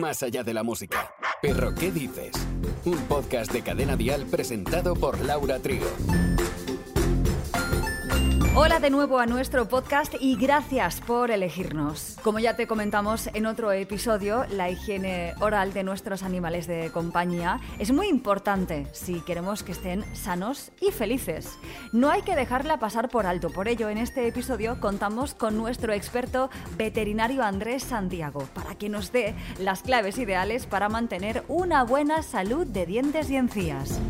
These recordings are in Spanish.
más allá de la música. Pero ¿qué dices? Un podcast de Cadena Dial presentado por Laura Trigo. Hola de nuevo a nuestro podcast y gracias por elegirnos. Como ya te comentamos en otro episodio, la higiene oral de nuestros animales de compañía es muy importante si queremos que estén sanos y felices. No hay que dejarla pasar por alto, por ello en este episodio contamos con nuestro experto veterinario Andrés Santiago para que nos dé las claves ideales para mantener una buena salud de dientes y encías.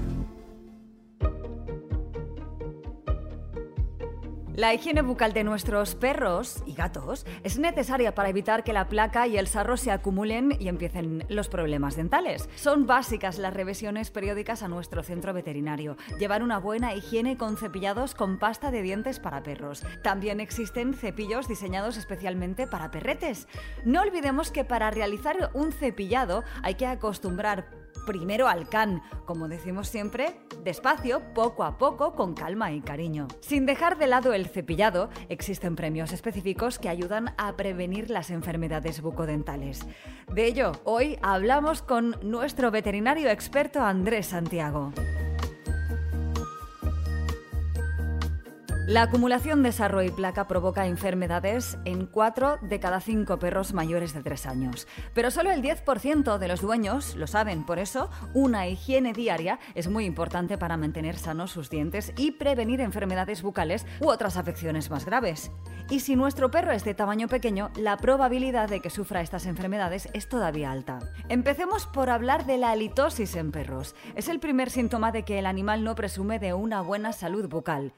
La higiene bucal de nuestros perros y gatos es necesaria para evitar que la placa y el sarro se acumulen y empiecen los problemas dentales. Son básicas las revisiones periódicas a nuestro centro veterinario. Llevar una buena higiene con cepillados con pasta de dientes para perros. También existen cepillos diseñados especialmente para perretes. No olvidemos que para realizar un cepillado hay que acostumbrar primero al can, como decimos siempre, despacio, poco a poco, con calma y cariño. Sin dejar de lado el cepillado, existen premios específicos que ayudan a prevenir las enfermedades bucodentales. De ello, hoy hablamos con nuestro veterinario experto Andrés Santiago. La acumulación de sarro y placa provoca enfermedades en 4 de cada 5 perros mayores de 3 años. Pero solo el 10% de los dueños lo saben, por eso una higiene diaria es muy importante para mantener sanos sus dientes y prevenir enfermedades bucales u otras afecciones más graves. Y si nuestro perro es de tamaño pequeño, la probabilidad de que sufra estas enfermedades es todavía alta. Empecemos por hablar de la halitosis en perros. Es el primer síntoma de que el animal no presume de una buena salud bucal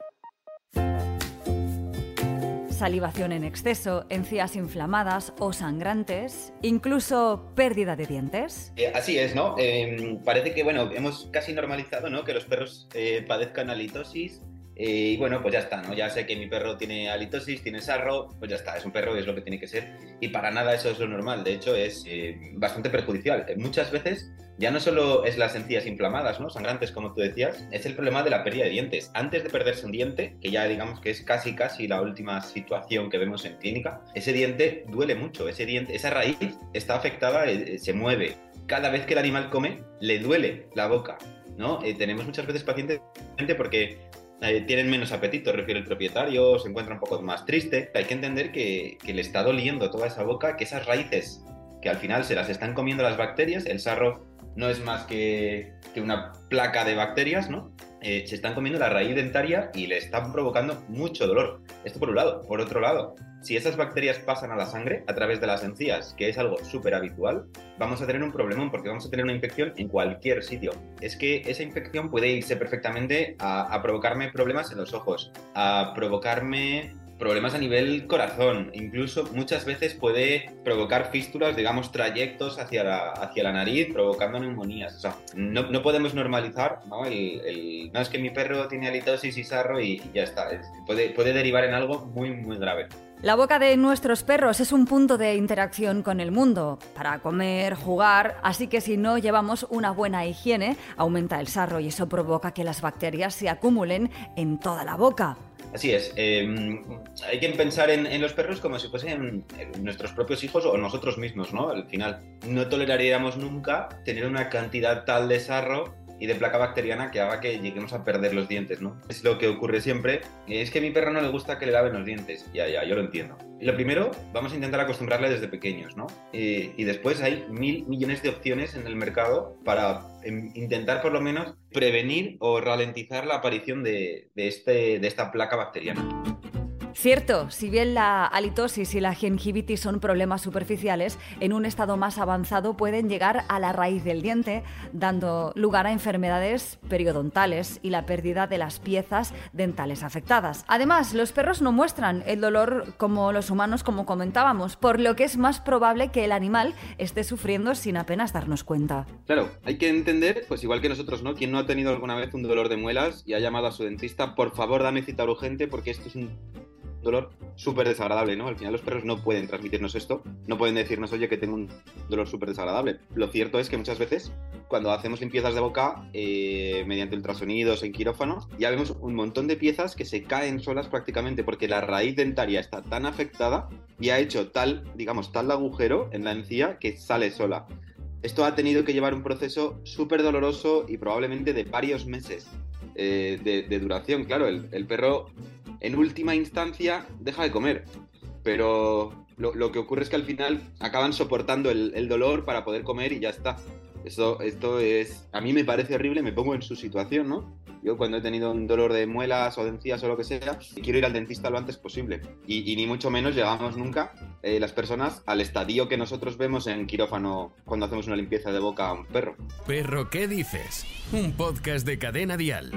salivación en exceso, encías inflamadas o sangrantes, incluso pérdida de dientes. Eh, así es, ¿no? Em, parece que, bueno, hemos casi normalizado, ¿no? Que los perros eh, padezcan halitosis eh, y bueno, pues ya está, ¿no? Ya sé que mi perro tiene halitosis, tiene sarro, pues ya está, es un perro y es lo que tiene que ser. Y para nada eso es lo normal, de hecho es eh, bastante perjudicial. Muchas veces ya no solo es las encías inflamadas, ¿no? Sangrantes, como tú decías, es el problema de la pérdida de dientes. Antes de perderse un diente, que ya digamos que es casi casi la última situación que vemos en clínica, ese diente duele mucho, ese diente, esa raíz está afectada, se mueve. Cada vez que el animal come, le duele la boca. ¿no? tenemos muchas veces pacientes porque eh, tienen menos apetito, refiere el propietario, se encuentra un poco más triste. Hay que entender que, le está doliendo toda esa boca, que esas raíces que al final se las están comiendo las bacterias, el sarro no es más que, que una placa de bacterias, ¿no? Eh, se están comiendo la raíz dentaria y le están provocando mucho dolor. Esto por un lado. Por otro lado, si esas bacterias pasan a la sangre a través de las encías, que es algo súper habitual, vamos a tener un problemón porque vamos a tener una infección en cualquier sitio. Es que esa infección puede irse perfectamente a, a provocarme problemas en los ojos, a provocarme problemas a nivel corazón, incluso muchas veces puede provocar fístulas, digamos, trayectos hacia la, hacia la nariz, provocando neumonías. O sea, no, no podemos normalizar, ¿no? El, no es que mi perro tiene halitosis y sarro y, ya está. puede, puede derivar en algo muy, muy grave. La boca de nuestros perros es un punto de interacción con el mundo, para comer, jugar, así que si no llevamos una buena higiene, aumenta el sarro y eso provoca que las bacterias se acumulen en toda la boca. Así es. Em, hay que pensar en, los perros como si fuesen nuestros propios hijos o nosotros mismos, ¿no? Al final, no toleraríamos nunca tener una cantidad tal de sarro y de placa bacteriana que haga que lleguemos a perder los dientes, ¿no? Es lo que ocurre siempre. Es que a mi perro no le gusta que le laven los dientes. Ya, ya, yo lo entiendo. Lo primero, vamos a intentar acostumbrarle desde pequeños, ¿no? y después hay mil millones de opciones en el mercado para em, intentar por lo menos prevenir o ralentizar la aparición de, este, de esta placa bacteriana. Cierto, si bien la halitosis y la gingivitis son problemas superficiales, en un estado más avanzado pueden llegar a la raíz del diente, dando lugar a enfermedades periodontales y la pérdida de las piezas dentales afectadas. Además, los perros no muestran el dolor como los humanos, como comentábamos, por lo que es más probable que el animal esté sufriendo sin apenas darnos cuenta. Claro, hay que entender, pues igual que nosotros, ¿no? Quien no ha tenido alguna vez un dolor de muelas y ha llamado a su dentista, por favor dame cita urgente porque esto es un dolor súper desagradable, ¿no? Al final los perros no pueden transmitirnos esto, no pueden decirnos, oye, que tengo un dolor súper desagradable. Lo cierto es que muchas veces cuando hacemos limpiezas de boca eh, mediante ultrasonidos en quirófano, ya vemos un montón de piezas que se caen solas prácticamente porque la raíz dentaria está tan afectada y ha hecho tal, digamos, tal agujero en la encía que sale sola. Esto ha tenido que llevar un proceso súper doloroso y probablemente de varios meses eh, de, duración. Claro, el, perro en última instancia deja de comer, pero lo, que ocurre es que al final acaban soportando el dolor para poder comer y ya está. Esto, esto es, a mí me parece horrible, me pongo en su situación, ¿no? Yo cuando he tenido un dolor de muelas o de encías o lo que sea, quiero ir al dentista lo antes posible. Y, ni mucho menos llegamos nunca eh, las personas al estadio que nosotros vemos en quirófano cuando hacemos una limpieza de boca a un perro. Perro, ¿qué dices? Un podcast de cadena dial.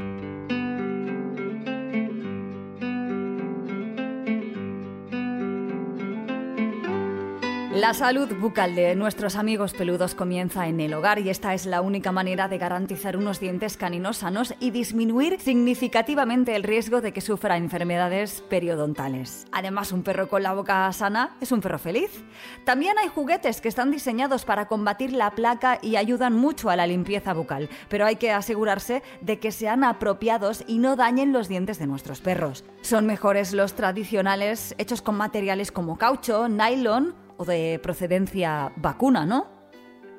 La salud bucal de nuestros amigos peludos comienza en el hogar y esta es la única manera de garantizar unos dientes caninos sanos y disminuir significativamente el riesgo de que sufra enfermedades periodontales. Además, un perro con la boca sana es un perro feliz. También hay juguetes que están diseñados para combatir la placa y ayudan mucho a la limpieza bucal, pero hay que asegurarse de que sean apropiados y no dañen los dientes de nuestros perros. Son mejores los tradicionales hechos con materiales como caucho, nylon de procedencia vacuna, ¿no?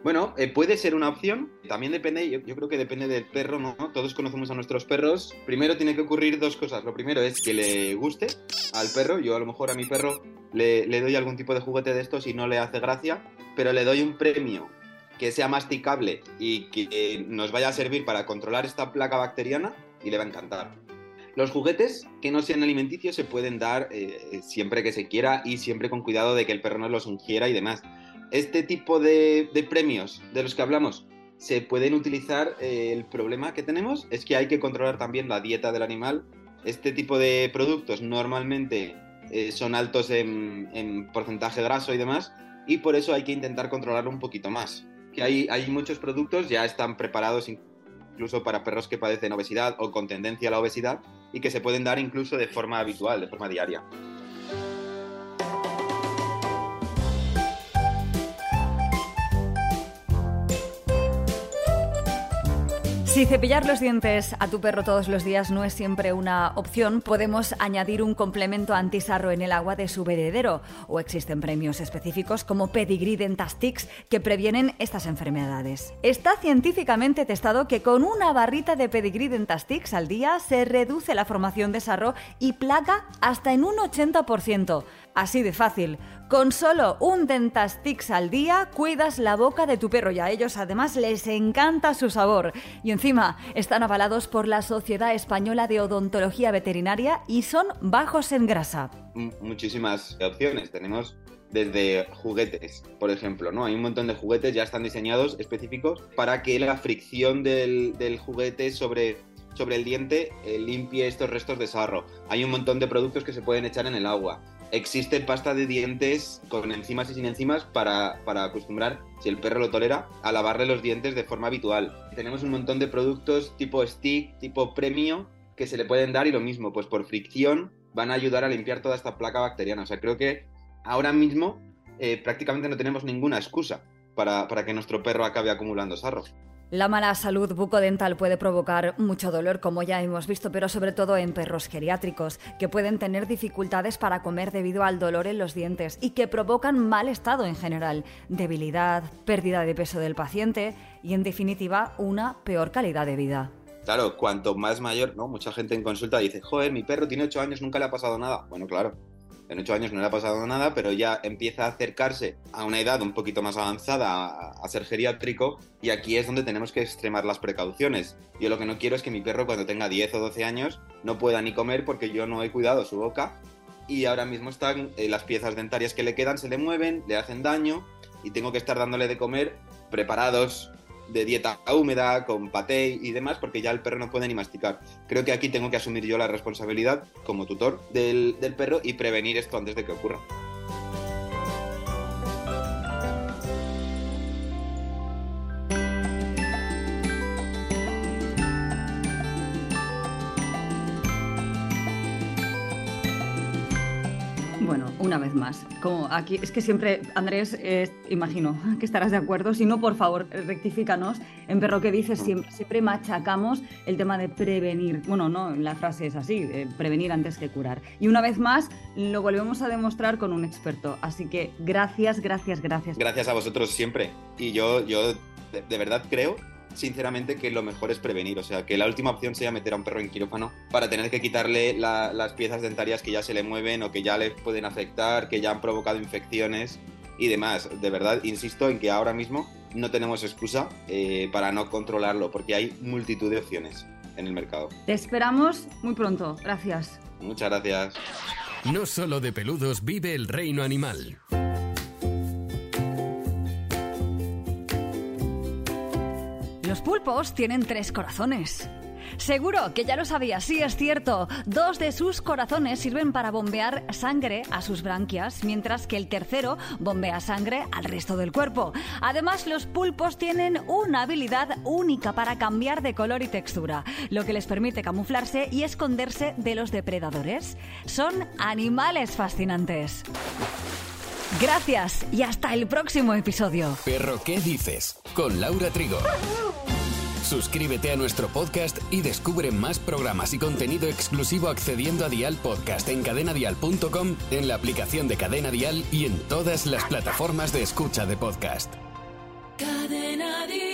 Bueno, eh, puede ser una opción. También depende, yo, creo que depende del perro, ¿no? Todos conocemos a nuestros perros. Primero tiene que ocurrir dos cosas. Lo primero es que le guste al perro. Yo a lo mejor a mi perro le, le doy algún tipo de juguete de estos y no le hace gracia, pero le doy un premio que sea masticable y que nos vaya a servir para controlar esta placa bacteriana y le va a encantar. Los juguetes que no sean alimenticios se pueden dar eh, siempre que se quiera y siempre con cuidado de que el perro no los ingiera y demás. Este tipo de, premios de los que hablamos se pueden utilizar. Eh, el problema que tenemos es que hay que controlar también la dieta del animal. Este tipo de productos normalmente eh, son altos en, en, porcentaje graso y demás y por eso hay que intentar controlarlo un poquito más. Que hay, hay muchos productos ya están preparados incluso para perros que padecen obesidad o con tendencia a la obesidad y que se pueden dar incluso de forma habitual, de forma diaria. Si cepillar los dientes a tu perro todos los días no es siempre una opción, podemos añadir un complemento antisarro en el agua de su bebedero o existen premios específicos como Pedigree Dentastix que previenen estas enfermedades. Está científicamente testado que con una barrita de Pedigree Dentastix al día se reduce la formación de sarro y placa hasta en un 80%. Así de fácil. Con solo un Dentastix al día cuidas la boca de tu perro y a ellos además les encanta su sabor. Y encima están avalados por la Sociedad Española de Odontología Veterinaria y son bajos en grasa. Muchísimas opciones. Tenemos desde juguetes, por ejemplo, ¿no? Hay un montón de juguetes ya están diseñados específicos para que la fricción del, juguete sobre sobre el diente eh, limpie estos restos de sarro. Hay un montón de productos que se pueden echar en el agua existe pasta de dientes con enzimas y sin enzimas para, acostumbrar, si el perro lo tolera, a lavarle los dientes de forma habitual. Tenemos un montón de productos tipo stick, tipo premio, que se le pueden dar y lo mismo, pues por fricción van a ayudar a limpiar toda esta placa bacteriana. O sea, creo que ahora mismo eh, prácticamente no tenemos ninguna excusa para, para que nuestro perro acabe acumulando sarro. La mala salud bucodental puede provocar mucho dolor, como ya hemos visto, pero sobre todo en perros geriátricos, que pueden tener dificultades para comer debido al dolor en los dientes y que provocan mal estado en general, debilidad, pérdida de peso del paciente y, en definitiva, una peor calidad de vida. Claro, cuanto más mayor, ¿no? Mucha gente en consulta dice, joder, mi perro tiene 8 años, nunca le ha pasado nada. Bueno, claro, en ocho años no le ha pasado nada, pero ya empieza a acercarse a una edad un poquito más avanzada a, ser geriátrico y aquí es donde tenemos que extremar las precauciones. Yo lo que no quiero es que mi perro cuando tenga 10 o 12 años no pueda ni comer porque yo no he cuidado su boca y ahora mismo están eh, las piezas dentarias que le quedan se le mueven, le hacen daño y tengo que estar dándole de comer preparados de dieta húmeda, con paté y demás, porque ya el perro no puede ni masticar. Creo que aquí tengo que asumir yo la responsabilidad como tutor del, del perro y prevenir esto antes de que ocurra. Vez más. Como aquí, es que siempre, Andrés, imagino que estarás de acuerdo. Si no, por favor, rectifícanos. En Perro que dices, siempre, siempre machacamos el tema de prevenir. Bueno, no, la frase es así, prevenir antes que curar. Y una vez más, lo volvemos a demostrar con un experto. Así que gracias, gracias, gracias. Gracias a vosotros siempre. Y yo, yo de verdad creo sinceramente que lo mejor es prevenir, o sea, que la última opción sea meter a un perro en quirófano para tener que quitarle las piezas dentarias que ya se le mueven o que ya le pueden afectar, que ya han provocado infecciones y demás. De verdad, insisto en que ahora mismo no tenemos excusa eh, para no controlarlo, porque hay multitud de opciones en el mercado. Te esperamos muy pronto. Gracias. Muchas gracias. No solo de peludos vive el reino animal. Los pulpos tienen tres corazones. Seguro que ya lo sabías, sí es cierto. Dos de sus corazones sirven para bombear sangre a sus branquias, mientras que el tercero bombea sangre al resto del cuerpo. Además, los pulpos tienen una habilidad única para cambiar de color y textura, lo que les permite camuflarse y esconderse de los depredadores. Son animales fascinantes. Gracias y hasta el próximo episodio. Perro, ¿qué dices? Con Laura Trigo. Suscríbete a nuestro podcast y descubre más programas y contenido exclusivo accediendo a Dial Podcast en cadenadial.com, en la aplicación de Cadena Dial y en todas las plataformas de escucha de podcast. Cadena Dial.